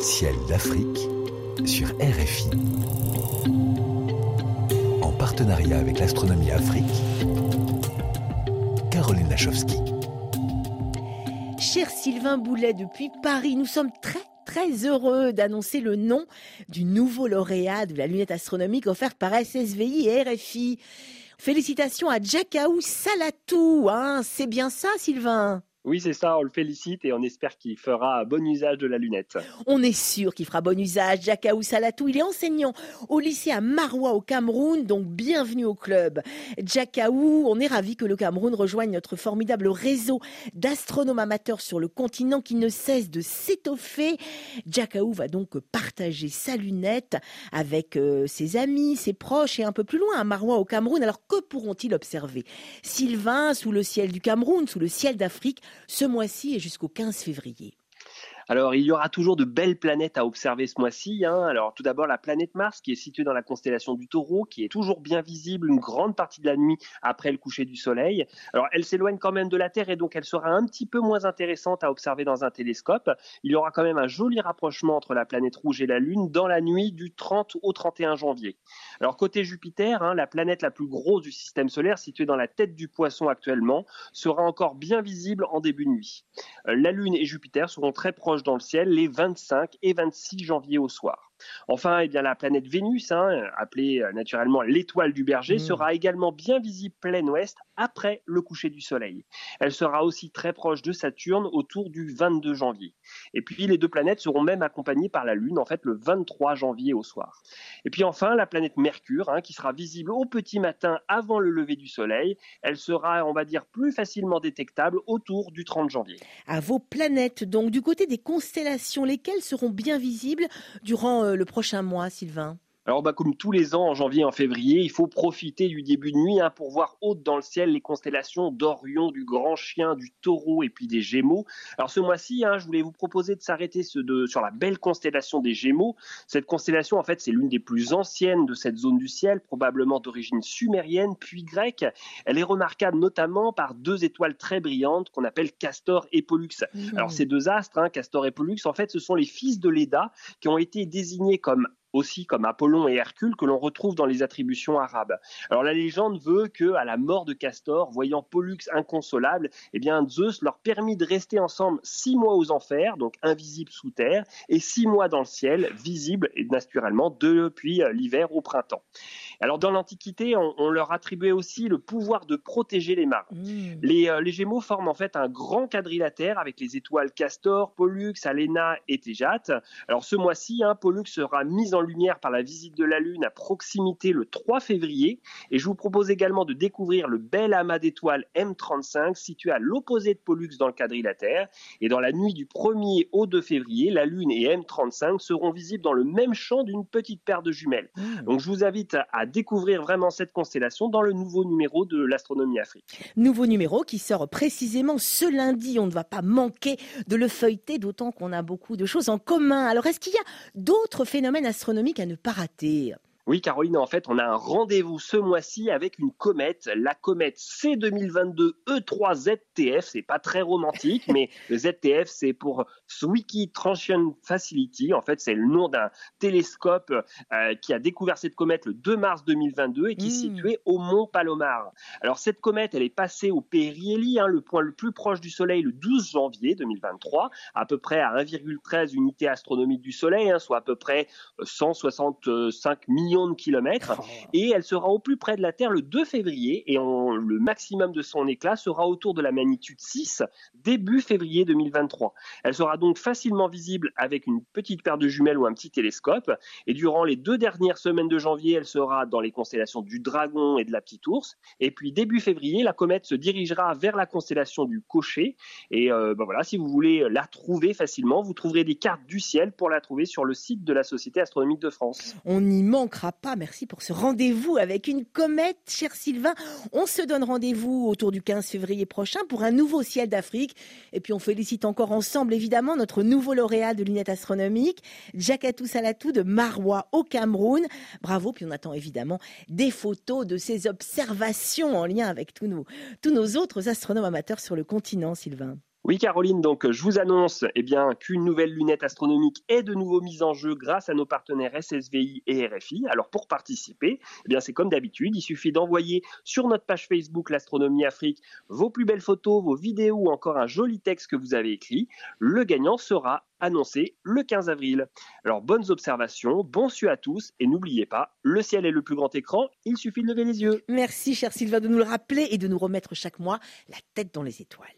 Ciel d'Afrique sur RFI. En partenariat avec l'Astronomie Afrique, Caroline Lachowski. Cher Sylvain Boulet, depuis Paris, nous sommes très très heureux d'annoncer le nom du nouveau lauréat de la lunette astronomique offerte par SSVI et RFI. Félicitations à Jackaou Salatou, hein, c'est bien ça Sylvain? Oui, c'est ça, on le félicite et on espère qu'il fera bon usage de la lunette. On est sûr qu'il fera bon usage. Jakaou Salatou, il est enseignant au lycée à Maroua au Cameroun, donc bienvenue au club. Jakaou, on est ravi que le Cameroun rejoigne notre formidable réseau d'astronomes amateurs sur le continent qui ne cesse de s'étoffer. Jakaou va donc partager sa lunette avec euh, ses amis, ses proches et un peu plus loin à Maroua au Cameroun. Alors que pourront-ils observer? Sylvain, sous le ciel du Cameroun, sous le ciel d'Afrique, ce mois-ci et jusqu'au 15 février. Alors, il y aura toujours de belles planètes à observer ce mois-ci. Hein. Alors, tout d'abord, la planète Mars, qui est située dans la constellation du Taureau, qui est toujours bien visible une grande partie de la nuit après le coucher du Soleil. Alors, elle s'éloigne quand même de la Terre et donc elle sera un petit peu moins intéressante à observer dans un télescope. Il y aura quand même un joli rapprochement entre la planète rouge et la Lune dans la nuit du 30 au 31 janvier. Alors, côté Jupiter, hein, la planète la plus grosse du système solaire, située dans la tête du Poisson actuellement, sera encore bien visible en début de nuit. Euh, la Lune et Jupiter seront très proches dans le ciel les 25 et 26 janvier au soir. Enfin, eh bien, la planète Vénus, hein, appelée euh, naturellement l'étoile du berger, mmh. sera également bien visible plein ouest après le coucher du soleil. Elle sera aussi très proche de Saturne autour du 22 janvier. Et puis les deux planètes seront même accompagnées par la Lune, en fait le 23 janvier au soir. Et puis enfin la planète Mercure, hein, qui sera visible au petit matin avant le lever du soleil. Elle sera, on va dire, plus facilement détectable autour du 30 janvier. À vos planètes, donc du côté des constellations, lesquelles seront bien visibles durant euh, le prochain mois, Sylvain? Alors, bah, comme tous les ans, en janvier et en février, il faut profiter du début de nuit hein, pour voir haute dans le ciel les constellations d'Orion, du Grand Chien, du Taureau et puis des Gémeaux. Alors, ce mois-ci, hein, je voulais vous proposer de s'arrêter sur la belle constellation des Gémeaux. Cette constellation, en fait, c'est l'une des plus anciennes de cette zone du ciel, probablement d'origine sumérienne puis grecque. Elle est remarquable notamment par deux étoiles très brillantes qu'on appelle Castor et Pollux. Mmh. Alors, ces deux astres, hein, Castor et Pollux, en fait, ce sont les fils de Leda qui ont été désignés comme aussi comme Apollon et Hercule que l'on retrouve dans les attributions arabes. Alors la légende veut que à la mort de Castor, voyant Pollux inconsolable, eh bien Zeus leur permit de rester ensemble six mois aux enfers, donc invisibles sous terre, et six mois dans le ciel, visibles et naturellement depuis euh, l'hiver au printemps. Alors dans l'Antiquité, on, leur attribuait aussi le pouvoir de protéger les marins. Mmh. Les, euh, les, Gémeaux forment en fait un grand quadrilatère avec les étoiles Castor, Pollux, Alena et Théjate. Alors ce mois-ci, hein, Pollux sera mis en lumière par la visite de la Lune à proximité le 3 février. Et je vous propose également de découvrir le bel amas d'étoiles M35 situé à l'opposé de Pollux dans le quadrilatère. Et dans la nuit du 1er au 2 février, la Lune et M35 seront visibles dans le même champ d'une petite paire de jumelles. Mmh. Donc je vous invite à découvrir vraiment cette constellation dans le nouveau numéro de l'Astronomie Afrique. Nouveau numéro qui sort précisément ce lundi. On ne va pas manquer de le feuilleter, d'autant qu'on a beaucoup de choses en commun. Alors est-ce qu'il y a d'autres phénomènes astronomiques à ne pas rater. Oui, Caroline, en fait, on a un rendez-vous ce mois-ci avec une comète, la comète C2022 E3 ZTF. C'est pas très romantique, mais le ZTF, c'est pour Zwicky Transition Facility. En fait, c'est le nom d'un télescope euh, qui a découvert cette comète le 2 mars 2022 et qui est hmm. situé au Mont Palomar. Alors, cette comète, elle est passée au Périhélie, hein, le point le plus proche du Soleil, le 12 janvier 2023, à peu près à 1,13 unités astronomiques du Soleil, hein, soit à peu près 165 millions de kilomètres oh. et elle sera au plus près de la Terre le 2 février et le maximum de son éclat sera autour de la magnitude 6 début février 2023. Elle sera donc facilement visible avec une petite paire de jumelles ou un petit télescope et durant les deux dernières semaines de janvier, elle sera dans les constellations du Dragon et de la Petite Ourse et puis début février, la comète se dirigera vers la constellation du Cocher et euh, ben voilà, si vous voulez la trouver facilement, vous trouverez des cartes du ciel pour la trouver sur le site de la Société astronomique de France. On y pas. Merci pour ce rendez-vous avec une comète, cher Sylvain. On se donne rendez-vous autour du 15 février prochain pour un nouveau ciel d'Afrique. Et puis on félicite encore ensemble, évidemment, notre nouveau lauréat de lunettes astronomiques, Jakatou Salatou de Marois au Cameroun. Bravo. Puis on attend évidemment des photos de ses observations en lien avec tous nos, tous nos autres astronomes amateurs sur le continent, Sylvain. Oui, Caroline, donc je vous annonce eh bien, qu'une nouvelle lunette astronomique est de nouveau mise en jeu grâce à nos partenaires SSVI et RFI. Alors pour participer, eh bien c'est comme d'habitude, il suffit d'envoyer sur notre page Facebook l'Astronomie Afrique vos plus belles photos, vos vidéos ou encore un joli texte que vous avez écrit. Le gagnant sera annoncé le 15 avril. Alors bonnes observations, bon su à tous et n'oubliez pas, le ciel est le plus grand écran, il suffit de lever les yeux. Merci cher Sylvain de nous le rappeler et de nous remettre chaque mois la tête dans les étoiles.